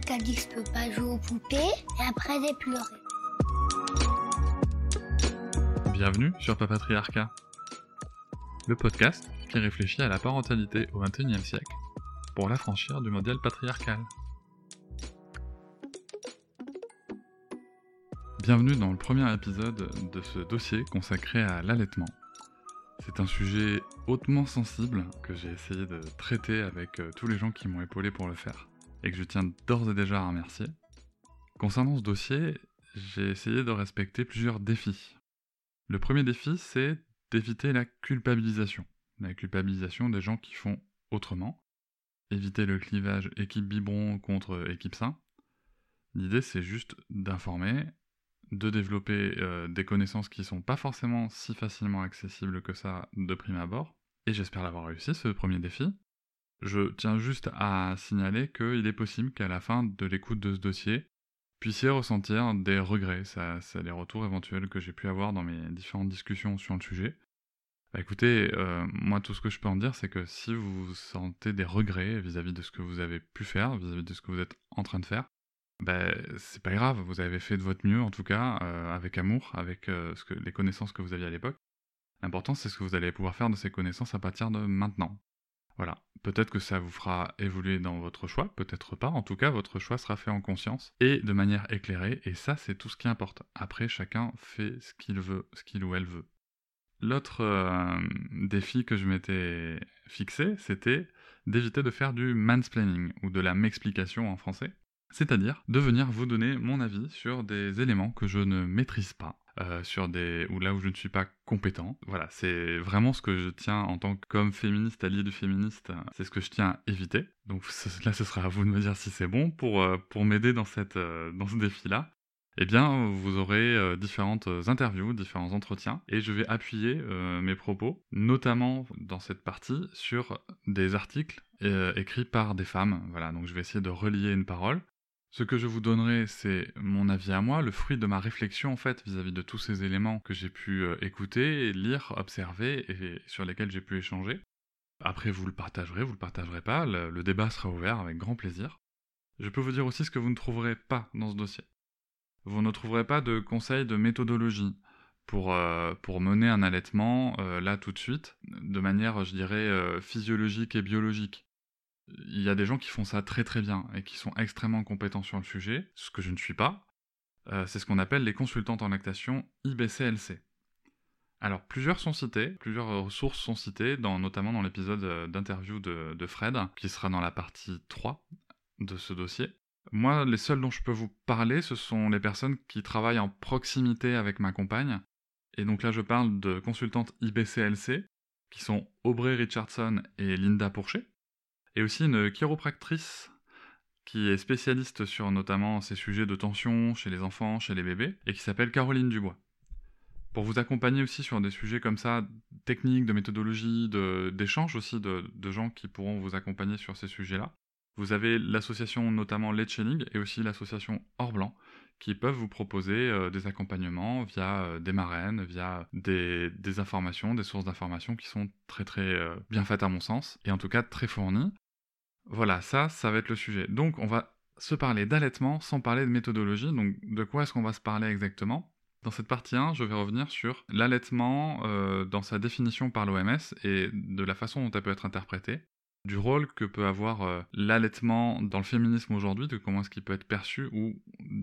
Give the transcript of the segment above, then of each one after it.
Quelqu'un qui a dit que je peux pas jouer aux poupées et après j'ai pleuré. Bienvenue sur Papatriarcat, le podcast qui réfléchit à la parentalité au XXIe siècle pour l'affranchir du modèle patriarcal. Bienvenue dans le premier épisode de ce dossier consacré à l'allaitement. C'est un sujet hautement sensible que j'ai essayé de traiter avec euh, tous les gens qui m'ont épaulé pour le faire et que je tiens d'ores et déjà à remercier. Concernant ce dossier, j'ai essayé de respecter plusieurs défis. Le premier défi, c'est d'éviter la culpabilisation. La culpabilisation des gens qui font autrement. Éviter le clivage équipe biberon contre équipe sain. L'idée, c'est juste d'informer de développer euh, des connaissances qui sont pas forcément si facilement accessibles que ça de prime abord. Et j'espère l'avoir réussi, ce premier défi. Je tiens juste à signaler qu'il est possible qu'à la fin de l'écoute de ce dossier, puissiez ressentir des regrets. Ça, c'est les retours éventuels que j'ai pu avoir dans mes différentes discussions sur le sujet. Bah, écoutez, euh, moi tout ce que je peux en dire, c'est que si vous sentez des regrets vis-à-vis de ce que vous avez pu faire, vis à -vis de ce que vous êtes en train de faire, ben, c'est pas grave, vous avez fait de votre mieux en tout cas, euh, avec amour, avec euh, les connaissances que vous aviez à l'époque. L'important c'est ce que vous allez pouvoir faire de ces connaissances à partir de maintenant. Voilà, peut-être que ça vous fera évoluer dans votre choix, peut-être pas, en tout cas votre choix sera fait en conscience et de manière éclairée, et ça c'est tout ce qui importe. Après chacun fait ce qu'il veut, ce qu'il ou elle veut. L'autre euh, défi que je m'étais fixé, c'était d'éviter de faire du mansplaining, ou de la m'explication en français c'est-à-dire de venir vous donner mon avis sur des éléments que je ne maîtrise pas. Euh, sur des ou là où je ne suis pas compétent. Voilà, c'est vraiment ce que je tiens en tant que féministe, allié du féministe, c'est ce que je tiens à éviter. Donc là, ce sera à vous de me dire si c'est bon pour, euh, pour m'aider dans, cette, euh, dans ce défi-là. Eh bien, vous aurez différentes interviews, différents entretiens, et je vais appuyer mes propos, notamment dans cette partie, sur des articles écrits par des femmes. Voilà, donc je vais essayer de relier une parole ce que je vous donnerai, c'est mon avis à moi, le fruit de ma réflexion en fait vis-à-vis de tous ces éléments que j'ai pu euh, écouter, lire, observer et sur lesquels j'ai pu échanger. Après, vous le partagerez, vous le partagerez pas, le, débat sera ouvert avec grand plaisir. Je peux vous dire aussi ce que vous ne trouverez pas dans ce dossier. Vous ne trouverez pas de conseils de méthodologie pour, euh, mener un allaitement euh, là tout de suite, de manière, je dirais, physiologique et biologique. Il y a des gens qui font ça très très bien et qui sont extrêmement compétents sur le sujet, ce que je ne suis pas. Euh, c'est ce qu'on appelle les consultantes en lactation IBCLC. Alors plusieurs sont cités, plusieurs ressources sont citées, notamment dans l'épisode euh, d'interview de, Fred, qui sera dans la partie 3 de ce dossier. Moi, les seuls dont je peux vous parler, ce sont les personnes qui travaillent en proximité avec ma compagne. Et donc là, je parle de consultantes IBCLC, qui sont Aubrey Richardson et Linda Pourchet et aussi une chiropractrice qui est spécialiste sur notamment ces sujets de tension chez les enfants, chez les bébés, et qui s'appelle Caroline Dubois. Pour vous accompagner aussi sur des sujets comme ça, techniques, de méthodologie, d'échange aussi de, gens qui pourront vous accompagner sur ces sujets-là, vous avez l'association notamment Let's et aussi l'association Or Blanc, qui peuvent vous proposer euh, des accompagnements via euh, des marraines, via des, informations, des sources d'informations qui sont très très euh, bien faites à mon sens, et en tout cas très fournies. Voilà, ça, ça va être le sujet. Donc, on va se parler d'allaitement sans parler de méthodologie. Donc, de quoi est-ce qu'on va se parler exactement? Dans cette partie 1, je vais revenir sur l'allaitement euh, dans sa définition par l'OMS et de la façon dont elle peut être interprétée, du rôle que peut avoir euh, l'allaitement dans le féminisme aujourd'hui, de comment est-ce qu'il peut être perçu, ou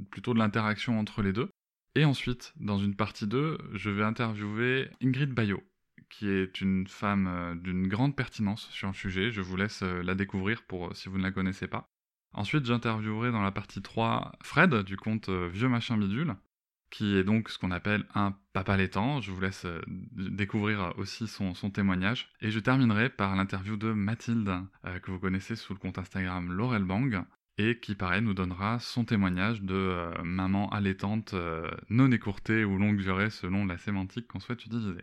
plutôt de l'interaction entre les deux. Et ensuite, dans une partie 2, je vais interviewer Ingrid Bayot, qui est une femme euh, d'une grande pertinence sur le sujet. Je vous laisse euh, la découvrir pour euh, si vous ne la connaissez pas. Ensuite, j'interviewerai dans la partie 3 Fred du compte Vieux Machin Bidule, qui est donc ce qu'on appelle un papa laitant. Je vous laisse découvrir aussi son, témoignage. Et je terminerai par l'interview de Mathilde, que vous connaissez sous le compte Instagram Laurel Bang, et qui, pareil, nous donnera son témoignage de maman allaitante non écourtée ou longue durée selon la sémantique qu'on souhaite utiliser.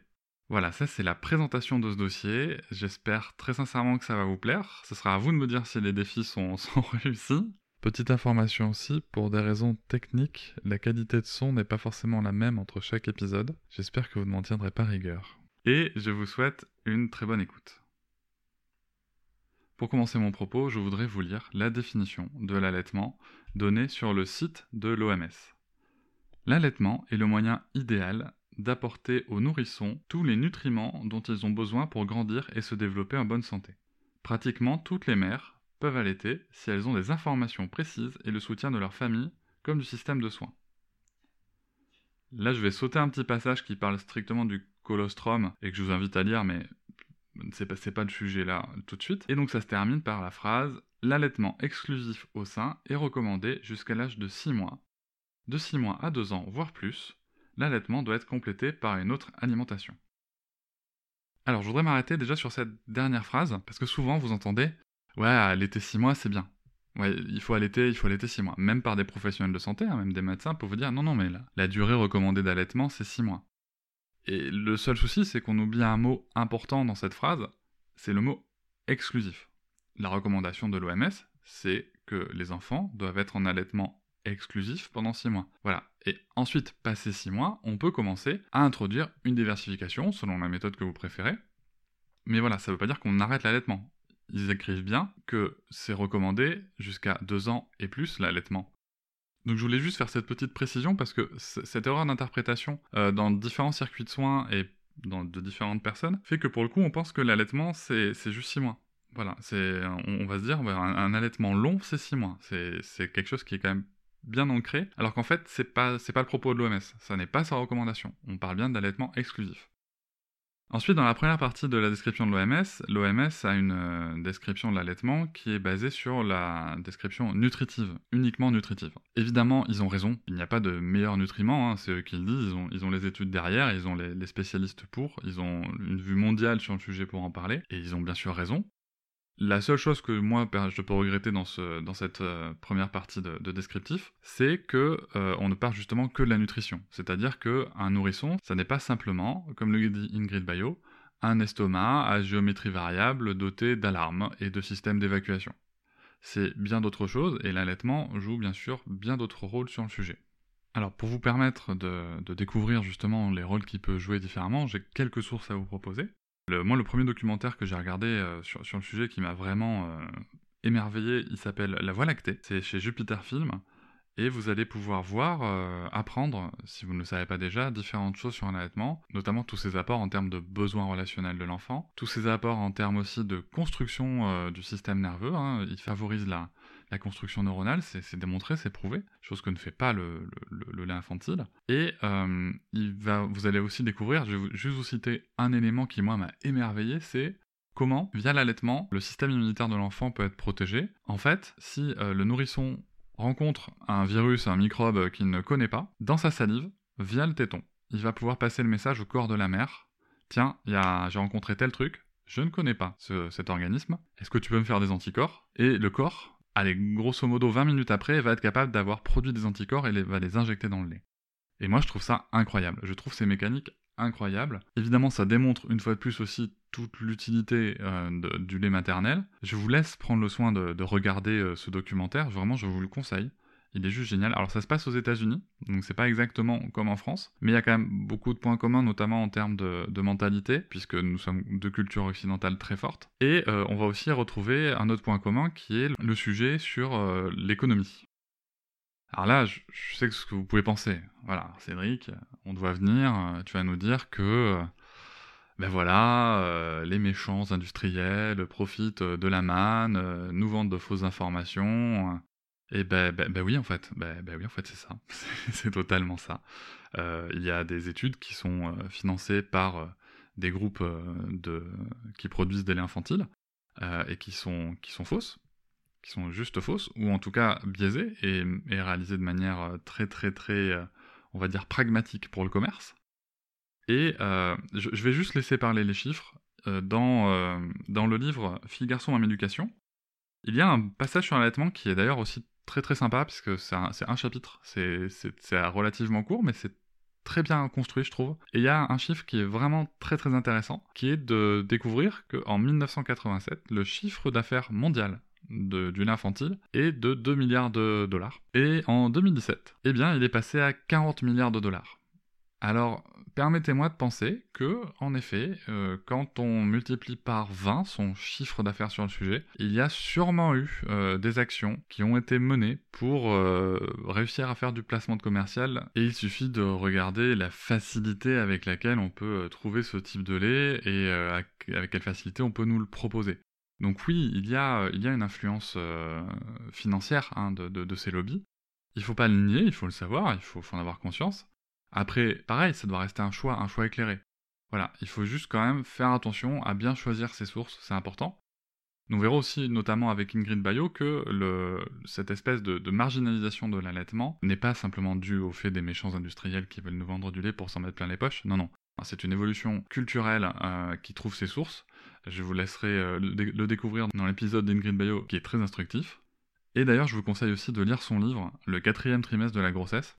Voilà, ça c'est la présentation de ce dossier. J'espère très sincèrement que ça va vous plaire. Ce sera à vous de me dire si les défis sont, réussis. Petite information aussi, pour des raisons techniques, la qualité de son n'est pas forcément la même entre chaque épisode. J'espère que vous ne m'en tiendrez pas rigueur. Et je vous souhaite une très bonne écoute. Pour commencer mon propos, je voudrais vous lire la définition de l'allaitement donnée sur le site de l'OMS. L'allaitement est le moyen idéal d'apporter aux nourrissons tous les nutriments dont ils ont besoin pour grandir et se développer en bonne santé. Pratiquement toutes les mères peuvent allaiter si elles ont des informations précises et le soutien de leur famille comme du système de soins. Là, je vais sauter un petit passage qui parle strictement du colostrum et que je vous invite à lire, mais c'est pas, pas le sujet là tout de suite. Et donc ça se termine par la phrase L'allaitement exclusif au sein est recommandé jusqu'à l'âge de 6 mois. De 6 mois à 2 ans, voire plus, l'allaitement doit être complété par une autre alimentation. Alors je voudrais m'arrêter déjà sur cette dernière phrase, parce que souvent vous entendez Ouais, allaiter 6 mois c'est bien. Ouais, il faut allaiter, il faut allaiter 6 mois. Même par des professionnels de santé, hein, même des médecins, pour vous dire non, non, mais la, la durée recommandée d'allaitement c'est 6 mois. Et le seul souci, c'est qu'on oublie un mot important dans cette phrase, c'est le mot exclusif. La recommandation de l'OMS, c'est que les enfants doivent être en allaitement exclusif pendant 6 mois. Voilà. Et ensuite, passé 6 mois, on peut commencer à introduire une diversification selon la méthode que vous préférez. Mais voilà, ça ne veut pas dire qu'on arrête l'allaitement. Ils écrivent bien que c'est recommandé jusqu'à 2 ans et plus l'allaitement. Donc je voulais juste faire cette petite précision parce que cette erreur d'interprétation euh, dans différents circuits de soins et dans de différentes personnes fait que pour le coup on pense que l'allaitement c'est juste 6 mois. Voilà, on, va se dire bah, un, allaitement long c'est 6 mois. C'est quelque chose qui est quand même bien ancré alors qu'en fait c'est pas pas le propos de l'OMS, ça n'est pas sa recommandation. On parle bien d'allaitement exclusif. Ensuite, dans la première partie de la description de l'OMS, l'OMS a une euh, description de l'allaitement qui est basée sur la description nutritive, uniquement nutritive. Évidemment, ils ont raison, il n'y a pas de meilleurs nutriments, hein, c'est eux qui le disent, ils ont, les études derrière, ils ont les, spécialistes pour, ils ont une vue mondiale sur le sujet pour en parler, et ils ont bien sûr raison. La seule chose que moi je peux regretter dans, ce, dans cette euh, première partie de, descriptif, c'est que euh, on ne parle justement que de la nutrition. C'est-à-dire qu'un nourrisson, ça n'est pas simplement, comme le dit Ingrid Bayo, un estomac à géométrie variable doté d'alarmes et de systèmes d'évacuation. C'est bien d'autres choses, et l'allaitement joue bien sûr bien d'autres rôles sur le sujet. Alors pour vous permettre de, de découvrir justement les rôles qu'il peut jouer différemment, j'ai quelques sources à vous proposer moi, le premier documentaire que j'ai regardé euh, sur, le sujet qui m'a vraiment euh, émerveillé, il s'appelle La Voie lactée. C'est chez Jupiter Film. Et vous allez pouvoir voir, euh, apprendre, si vous ne le savez pas déjà, différentes choses sur un allaitement, notamment tous ses apports en termes de besoins relationnels de l'enfant, tous ses apports en termes aussi de construction du système nerveux. Hein. Il favorise la, la construction neuronale, c'est démontré, c'est prouvé, chose que ne fait pas le, lait infantile. Et euh, vous allez aussi découvrir, je vais juste vous citer un élément qui moi m'a émerveillé, c'est comment, via l'allaitement, le système immunitaire de l'enfant peut être protégé. En fait, si euh, le nourrisson rencontre un virus, un microbe qu'il ne connaît pas, dans sa salive, via le téton, il va pouvoir passer le message au corps de la mère. Tiens, j'ai rencontré tel truc, je ne connais pas cet organisme, est-ce que tu peux me faire des anticorps? Et le corps allez, grosso modo 20 minutes après, va être capable d'avoir produit des anticorps et va les injecter dans le lait. Et moi, je trouve ça incroyable. Je trouve ces mécaniques incroyables. Évidemment, ça démontre une fois de plus aussi toute l'utilité euh, du lait maternel. Je vous laisse prendre le soin de, regarder euh, ce documentaire. Vraiment, je vous le conseille. Il est juste génial. Alors ça se passe aux États-Unis, donc c'est pas exactement comme en France, mais il y a quand même beaucoup de points communs, notamment en termes de, mentalité, puisque nous sommes de culture occidentale très forte. Et euh, on va aussi retrouver un autre point commun qui est le sujet sur euh, l'économie. Alors là, je, sais ce que vous pouvez penser. Voilà, Cédric, on doit venir, euh, tu vas nous dire que ben voilà, les méchants industriels profitent de la manne, nous vendent de fausses informations, et ben, ben, ben, oui, en fait, ben, ben oui, en fait, c'est ça. c'est totalement ça. Euh, il y a des études qui sont euh, financées par euh, des groupes de, qui produisent des laits infantiles et qui sont, qui sont fausses, qui sont juste fausses, ou en tout cas biaisées et, et réalisées de manière très, très, très, on va dire, pragmatique pour le commerce. Et je, vais juste laisser parler les chiffres. dans, dans le livre Fille, garçon, en éducation, Il y a un passage sur l'allaitement qui est d'ailleurs aussi très très sympa, puisque c'est un, chapitre, c'est relativement court, mais c'est très bien construit, je trouve. Et il y a un chiffre qui est vraiment très très intéressant, qui est de découvrir qu'en 1987, le chiffre d'affaires mondial de, du lait infantile est de 2 milliards de dollars. Et en 2017, eh bien, il est passé à 40 milliards de dollars. Alors, permettez-moi de penser que, en effet, euh, quand on multiplie par 20 son chiffre d'affaires sur le sujet, il y a sûrement eu euh, des actions qui ont été menées pour euh, réussir à faire du placement de commercial. Et il suffit de regarder la facilité avec laquelle on peut trouver ce type de lait et avec quelle facilité on peut nous le proposer. Donc oui, il y a, il y a une influence financière hein, de, de, ces lobbies. Il ne faut pas le nier, il faut le savoir, il faut en avoir conscience. Après, pareil, ça doit rester un choix, un choix éclairé. Voilà, il faut juste quand même faire attention à bien choisir ses sources, c'est important. Nous verrons aussi, notamment avec Ingrid Bayo, que cette espèce de, marginalisation de l'allaitement n'est pas simplement due au fait des méchants industriels qui veulent nous vendre du lait pour s'en mettre plein les poches. Non, non. C'est une évolution culturelle euh, qui trouve ses sources. Je vous laisserai euh, le, découvrir dans l'épisode d'Ingrid Bayo qui est très instructif. Et d'ailleurs, je vous conseille aussi de lire son livre, Le quatrième trimestre de la grossesse,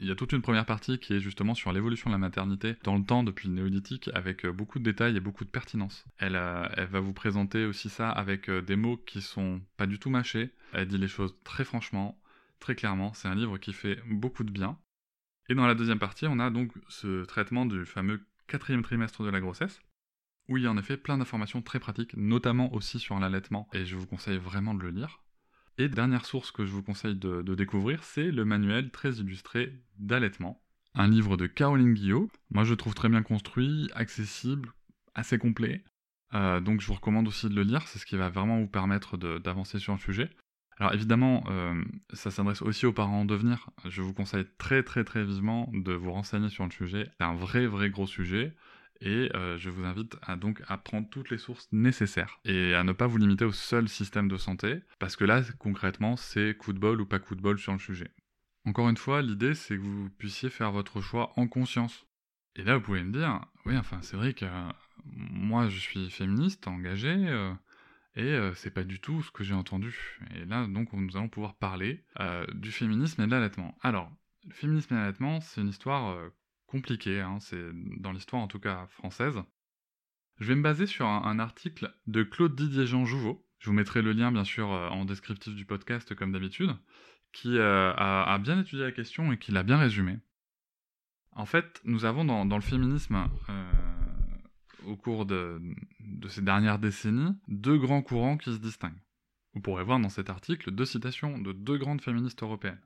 Il y a toute une première partie qui est justement sur l'évolution de la maternité dans le temps depuis le néolithique avec euh, beaucoup de détails et beaucoup de pertinence. Elle, euh, va vous présenter aussi ça avec euh, des mots qui sont pas du tout mâchés. Elle dit les choses très franchement, très clairement. C'est un livre qui fait beaucoup de bien. Et dans la deuxième partie, on a donc ce traitement du fameux quatrième trimestre de la grossesse, où il y a en effet plein d'informations très pratiques, notamment aussi sur l'allaitement, et je vous conseille vraiment de le lire. Et dernière source que je vous conseille de, découvrir, c'est le manuel très illustré d'allaitement, un livre de Caroline Guillot. Moi je le trouve très bien construit, accessible, assez complet. Euh, donc je vous recommande aussi de le lire, c'est ce qui va vraiment vous permettre d'avancer sur le sujet. Alors évidemment, euh, ça s'adresse aussi aux parents en devenir. Je vous conseille très très très vivement de vous renseigner sur le sujet. C'est un vrai vrai gros sujet. Et euh, je vous invite à donc à prendre toutes les sources nécessaires et à ne pas vous limiter au seul système de santé, parce que là, concrètement, c'est coup de bol ou pas coup de bol sur le sujet. Encore une fois, l'idée, c'est que vous puissiez faire votre choix en conscience. Et là, vous pouvez me dire, oui, enfin, c'est vrai que euh, moi, je suis féministe, engagé, et euh, c'est pas du tout ce que j'ai entendu. Et là, donc, nous allons pouvoir parler du féminisme et de l'allaitement. Alors, le féminisme et l'allaitement, c'est une histoire euh, compliquée, hein, c'est dans l'histoire en tout cas française. Je vais me baser sur un, article de Claude Didier Jean Jouveau. Je vous mettrai le lien, bien sûr, en descriptif du podcast, comme d'habitude, qui a, bien étudié la question et qui l'a bien résumé. En fait, nous avons dans, dans le féminisme au cours de, ces dernières décennies deux grands courants qui se distinguent. Vous pourrez voir dans cet article deux citations de deux grandes féministes européennes.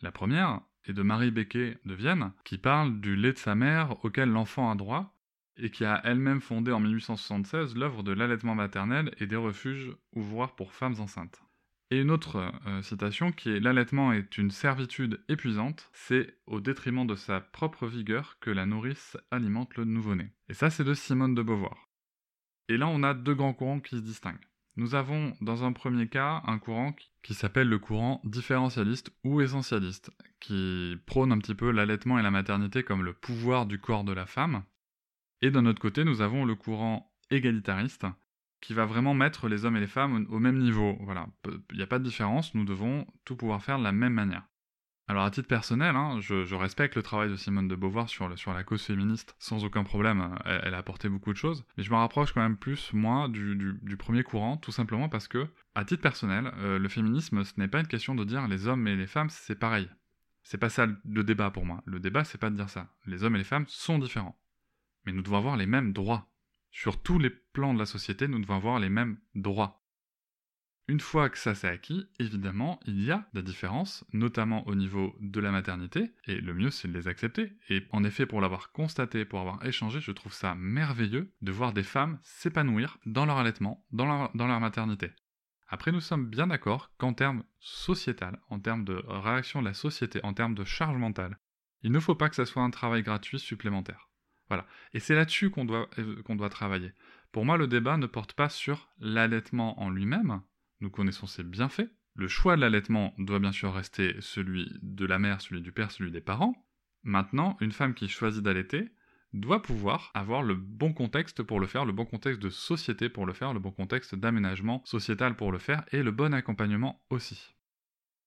La première est de Marie Becquet de Vienne, qui parle du lait de sa mère auquel l'enfant a droit, et qui a elle-même fondé en 1876 l'œuvre de l'allaitement maternel et des refuges ouvroirs pour femmes enceintes. Et une autre euh, citation qui est L'allaitement est une servitude épuisante, c'est au détriment de sa propre vigueur que la nourrice alimente le nouveau-né. Et ça, c'est de Simone de Beauvoir. Et là, on a deux grands courants qui se distinguent. Nous avons, dans un premier cas, un courant qui s'appelle le courant différentialiste ou essentialiste, qui prône un petit peu l'allaitement et la maternité comme le pouvoir du corps de la femme. Et d'un autre côté, nous avons le courant égalitariste, qui va vraiment mettre les hommes et les femmes au même niveau. Voilà, il n'y a pas de différence, nous devons tout pouvoir faire de la même manière. Alors à titre personnel, hein, je, respecte le travail de Simone de Beauvoir sur, la cause féministe sans aucun problème, elle, a apporté beaucoup de choses, mais je me rapproche quand même plus, moi, du, premier courant, tout simplement parce que, à titre personnel, euh, le féminisme, ce n'est pas une question de dire les hommes et les femmes, c'est pareil. C'est pas ça le débat pour moi. Le débat, c'est pas de dire ça. Les hommes et les femmes sont différents. Mais nous devons avoir les mêmes droits sur tous les plans de la société, nous devons avoir les mêmes droits. Une fois que ça s'est acquis, évidemment, il y a des différences, notamment au niveau de la maternité, et le mieux c'est de les accepter. Et en effet, pour l'avoir constaté, pour avoir échangé, je trouve ça merveilleux de voir des femmes s'épanouir dans leur allaitement, dans leur, maternité. Après, nous sommes bien d'accord qu'en termes sociétal, en termes de réaction de la société, en termes de charge mentale, il ne faut pas que ça soit un travail gratuit supplémentaire. Voilà. Et c'est là-dessus qu'on doit, euh, qu'on doit travailler. Pour moi, le débat ne porte pas sur l'allaitement en lui-même, nous connaissons ses bienfaits. Le choix de l'allaitement doit bien sûr rester celui de la mère, celui du père, celui des parents. Maintenant, une femme qui choisit d'allaiter doit pouvoir avoir le bon contexte pour le faire, le bon contexte de société pour le faire, le bon contexte d'aménagement sociétal pour le faire et le bon accompagnement aussi.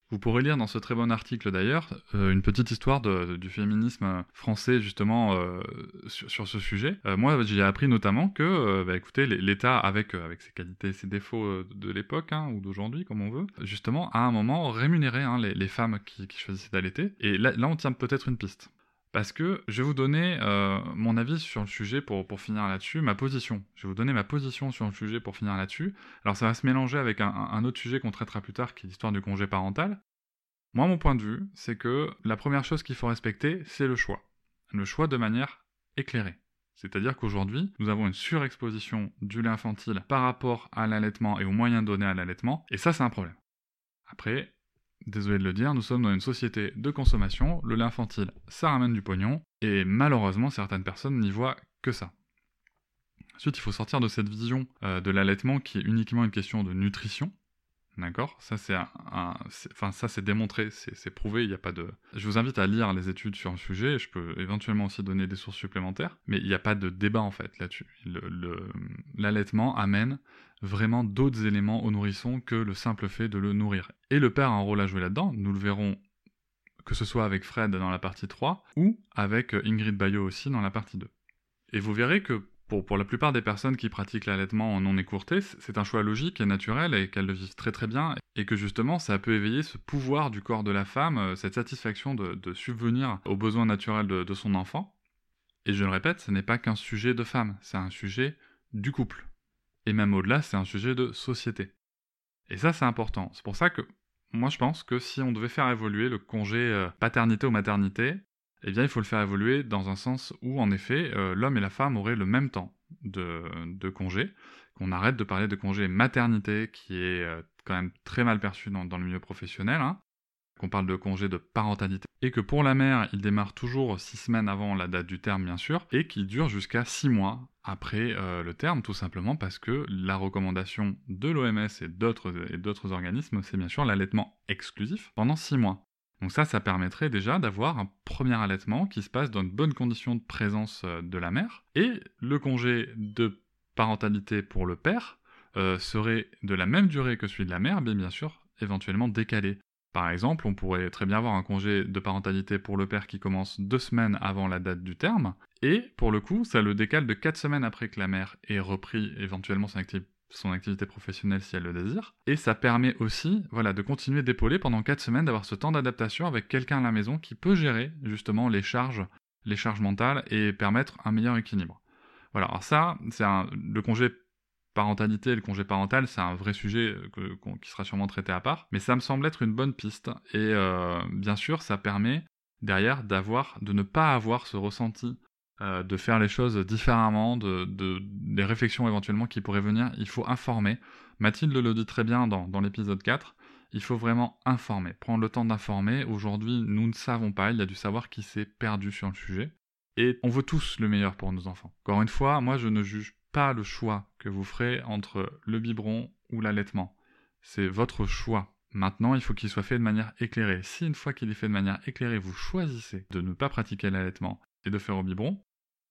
Vous pourrez lire dans ce très bon article d'ailleurs euh, une petite histoire du féminisme français justement euh, sur, ce sujet. Euh, moi j'ai appris notamment que, bah, écoutez, l'État avec, ses qualités ses défauts de l'époque hein, ou d'aujourd'hui comme on veut, justement à un moment rémunérait hein, les, femmes qui, choisissaient d'allaiter. Et là on tient peut-être une piste. Parce que je vais vous donner mon avis sur le sujet pour, pour finir là-dessus, ma position. Je vais vous donner ma position sur le sujet pour finir là-dessus. Alors ça va se mélanger avec un autre sujet qu'on traitera plus tard, qui est l'histoire du congé parental. Moi, mon point de vue, c'est que la première chose qu'il faut respecter, c'est le choix. Le choix de manière éclairée. C'est-à-dire qu'aujourd'hui, nous avons une surexposition du lait infantile par rapport à l'allaitement et aux moyens donnés à l'allaitement, et ça, c'est un problème. Après, désolé de le dire, nous sommes dans une société de consommation, le lait infantile, ça ramène du pognon, et malheureusement, certaines personnes n'y voient que ça. Ensuite, il faut sortir de cette vision euh, de l'allaitement qui est uniquement une question de nutrition, D'accord? Ça, c'est enfin, ça, c'est démontré, c'est prouvé, il n'y a pas de... Je vous invite à lire les études sur le sujet, je peux éventuellement aussi donner des sources supplémentaires, mais il n'y a pas de débat, en fait, là-dessus. L'allaitement amène vraiment d'autres éléments au nourrisson que le simple fait de le nourrir. Et le père a un rôle à jouer là-dedans, nous le verrons que ce soit avec Fred dans la partie 3, ou avec Ingrid Bayo aussi dans la partie 2. Et vous verrez que pour, la plupart des personnes qui pratiquent l'allaitement en non écourté, c'est un choix logique et naturel et qu'elles le vivent très très bien et que justement ça peut éveiller ce pouvoir du corps de la femme, euh, cette satisfaction de, subvenir aux besoins naturels de, de son enfant. Et je le répète, ce n'est pas qu'un sujet de femme, c'est un sujet du couple. Et même au-delà, c'est un sujet de société. Et ça, c'est important. C'est pour ça que moi, je pense que si on devait faire évoluer le congé euh, paternité ou maternité, eh bien il faut le faire évoluer dans un sens où, en effet, euh, l'homme et la femme auraient le même temps de, congé, qu'on arrête de parler de congé maternité, qui est euh, quand même très mal perçu dans, le milieu professionnel, hein, qu'on parle de congé de parentalité, et que pour la mère, il démarre toujours six semaines avant la date du terme, bien sûr, et qui dure jusqu'à six mois après euh, le terme, tout simplement parce que la recommandation de l'OMS et d'autres organismes, c'est bien sûr l'allaitement exclusif pendant six mois. Donc ça, ça permettrait déjà d'avoir un premier allaitement qui se passe dans de bonnes conditions de présence euh, de la mère. Et le congé de parentalité pour le père euh, serait de la même durée que celui de la mère, mais bien sûr éventuellement décalé. Par exemple, on pourrait très bien avoir un congé de parentalité pour le père qui commence deux semaines avant la date du terme, et pour le coup, ça le décale de quatre semaines après que la mère ait repris éventuellement son activité son activité professionnelle si elle le désire. Et ça permet aussi voilà, de continuer d'épauler pendant 4 semaines, d'avoir ce temps d'adaptation avec quelqu'un à la maison qui peut gérer justement les charges, les charges mentales et permettre un meilleur équilibre. Voilà, alors ça, c'est le congé parentalité et le congé parental, c'est un vrai sujet qui sera sûrement traité à part, mais ça me semble être une bonne piste. Et euh, bien sûr, ça permet derrière d'avoir, de ne pas avoir ce ressenti euh, de faire les choses différemment, de, des réflexions éventuellement qui pourraient venir. Il faut informer. Mathilde le dit très bien dans, dans l'épisode 4. Il faut vraiment informer, prendre le temps d'informer. Aujourd'hui, nous ne savons pas, il y a du savoir qui s'est perdu sur le sujet. Et on veut tous le meilleur pour nos enfants. Encore une fois, moi je ne juge pas le choix que vous ferez entre le biberon ou l'allaitement. C'est votre choix. Maintenant, il faut qu'il soit fait de manière éclairée. Si une fois qu'il est fait de manière éclairée, vous choisissez de ne pas pratiquer l'allaitement et de faire au biberon,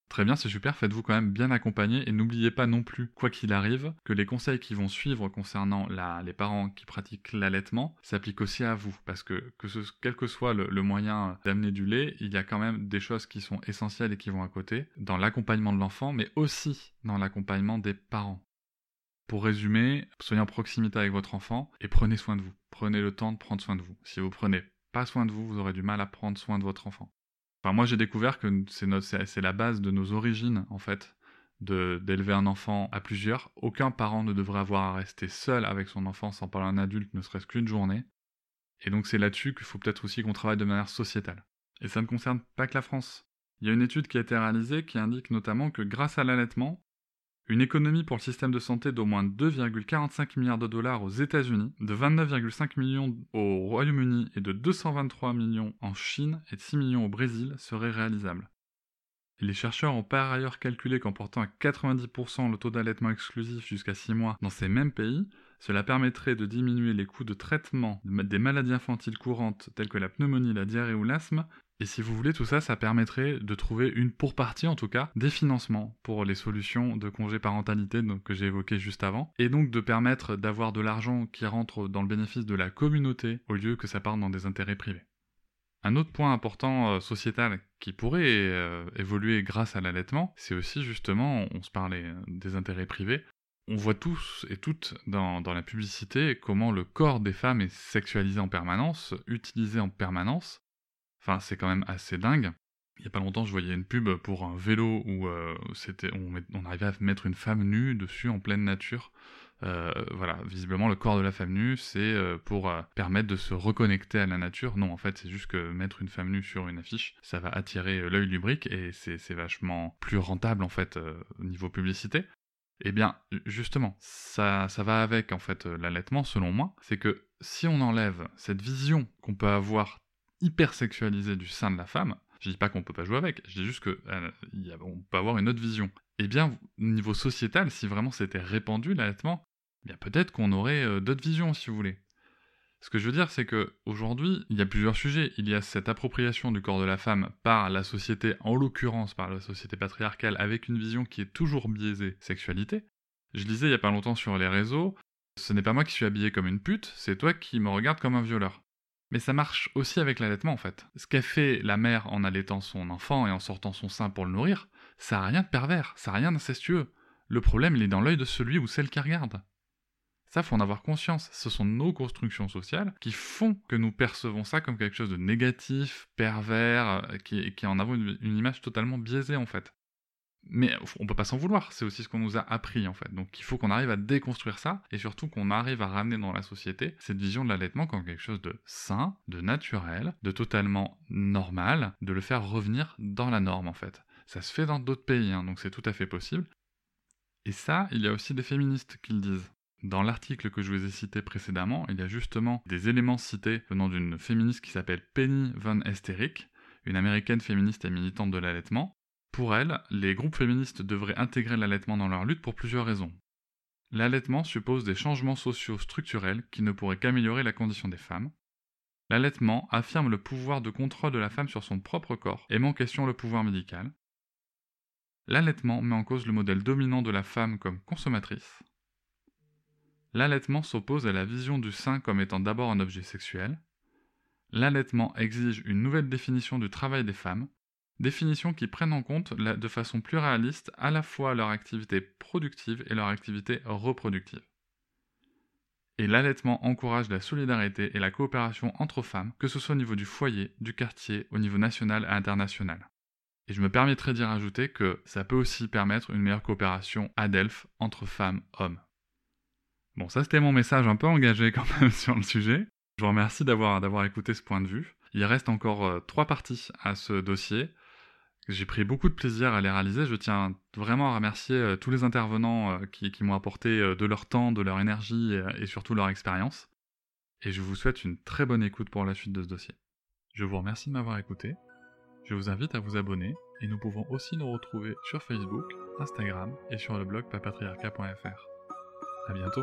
Très bien, c'est super, faites-vous quand même bien accompagner et n'oubliez pas non plus, quoi qu'il arrive, que les conseils qui vont suivre concernant les parents qui pratiquent l'allaitement s'appliquent aussi à vous. Parce que, quel que soit le, moyen d'amener du lait, il y a quand même des choses qui sont essentielles et qui vont à côté, dans l'accompagnement de l'enfant, mais aussi dans l'accompagnement des parents. Pour résumer, soyez en proximité avec votre enfant et prenez soin de vous. Prenez le temps de prendre soin de vous. Si vous prenez pas soin de vous, vous aurez du mal à prendre soin de votre enfant moi, j'ai découvert que c'est la base de nos origines, en fait, d'élever un enfant à plusieurs. Aucun parent ne devrait avoir à rester seul avec son enfant sans parler à un adulte, ne serait-ce qu'une journée. Et donc c'est là-dessus qu'il faut peut-être aussi qu'on travaille de manière sociétale. Et ça ne concerne pas que la France. Il y a une étude qui a été réalisée qui indique notamment que grâce à l'allaitement, une économie pour le système de santé d'au moins 2,45 milliards de dollars aux États-Unis, de 29,5 millions au Royaume-Uni et de 223 millions en Chine et de 6 millions au Brésil serait réalisable. les chercheurs ont par ailleurs calculé qu'en portant à 90% le taux d'allaitement exclusif jusqu'à 6 mois dans ces mêmes pays, cela permettrait de diminuer les coûts de traitement des maladies infantiles courantes telles que la pneumonie, la diarrhée ou l'asthme et si vous voulez, tout ça, ça permettrait de trouver une pour partie en tout cas des financements pour les solutions de congé parentalité que j'ai évoquées juste avant, et donc de permettre d'avoir de l'argent qui rentre dans le bénéfice de la communauté au lieu que ça parte dans des intérêts privés. Un autre point important euh, sociétal qui pourrait euh, évoluer grâce à l'allaitement, c'est aussi justement, on se parlait euh, des intérêts privés, on voit tous et toutes dans, dans, la publicité comment le corps des femmes est sexualisé en permanence, utilisé en permanence, Enfin, c'est quand même assez dingue. Il y a pas longtemps, je voyais une pub pour un vélo où euh, c'était, on, arrivait à mettre une femme nue dessus en pleine nature. Euh, voilà, visiblement le corps de la femme nue, c'est euh, pour permettre de se reconnecter à la nature. Non, en fait, c'est juste que mettre une femme nue sur une affiche, ça va attirer l'œil du brick et c'est vachement plus rentable en fait au niveau publicité. Eh bien, justement, ça, ça va avec en fait l'allaitement, selon moi. C'est que si on enlève cette vision qu'on peut avoir hyper sexualisé du sein de la femme, je dis pas qu'on peut pas jouer avec, je dis juste qu'on peut avoir une autre vision. Eh bien, au niveau sociétal, si vraiment c'était répandu l'allaitement, eh bien peut-être qu'on aurait euh, d'autres visions si vous voulez. Ce que je veux dire, c'est que aujourd'hui, il y a plusieurs sujets. Il y a cette appropriation du corps de la femme par la société, en l'occurrence par la société patriarcale, avec une vision qui est toujours biaisée sexualité. Je disais il y a pas longtemps sur les réseaux, ce n'est pas moi qui suis habillé comme une pute, c'est toi qui me regardes comme un violeur. Mais ça marche aussi avec l'allaitement en fait. Ce qu'a fait la mère en allaitant son enfant et en sortant son sein pour le nourrir, ça n'a rien de pervers, ça n'a rien d'incestueux. Le problème, il est dans l'œil de celui ou celle qui regarde. Ça, faut en avoir conscience. Ce sont nos constructions sociales qui font que nous percevons ça comme quelque chose de négatif, pervers, euh, qui, qui en avons une image totalement biaisée en fait. Mais on peut pas s'en vouloir, c'est aussi ce qu'on nous a appris en fait. Donc il faut qu'on arrive à déconstruire ça et surtout qu'on arrive à ramener dans la société cette vision de l'allaitement comme quelque chose de sain, de naturel, de totalement normal, de le faire revenir dans la norme en fait. Ça se fait dans d'autres pays, hein, donc c'est tout à fait possible. Et ça, il y a aussi des féministes qui le disent. Dans l'article que je vous ai cité précédemment, il y a justement des éléments cités venant d'une féministe qui s'appelle Penny Von Esterick, une américaine féministe et militante de l'allaitement, pour elle, les groupes féministes devraient intégrer l'allaitement dans leur lutte pour plusieurs raisons. L'allaitement suppose des changements sociaux structurels qui ne pourraient qu'améliorer la condition des femmes. L'allaitement affirme le pouvoir de contrôle de la femme sur son propre corps et met en question le pouvoir médical. L'allaitement met en cause le modèle dominant de la femme comme consommatrice. L'allaitement s'oppose à la vision du sein comme étant d'abord un objet sexuel. L'allaitement exige une nouvelle définition du travail des femmes Définitions qui prennent en compte de façon plus réaliste à la fois leur activité productive et leur activité reproductive. Et l'allaitement encourage la solidarité et la coopération entre femmes, que ce soit au niveau du foyer, du quartier, au niveau national et international. Et je me permettrai d'y rajouter que ça peut aussi permettre une meilleure coopération à Delphes entre femmes, hommes. Bon, ça c'était mon message un peu engagé quand même sur le sujet. Je vous remercie d'avoir écouté ce point de vue. Il reste encore euh, trois parties à ce dossier. J'ai pris beaucoup de plaisir à les réaliser. Je tiens vraiment à remercier euh, tous les intervenants euh, qui, m'ont apporté euh, de leur temps, de leur énergie et, surtout leur expérience. Et je vous souhaite une très bonne écoute pour la suite de ce dossier. Je vous remercie de m'avoir écouté. Je vous invite à vous abonner et nous pouvons aussi nous retrouver sur Facebook, Instagram et sur le blog papatriarca.fr. À bientôt.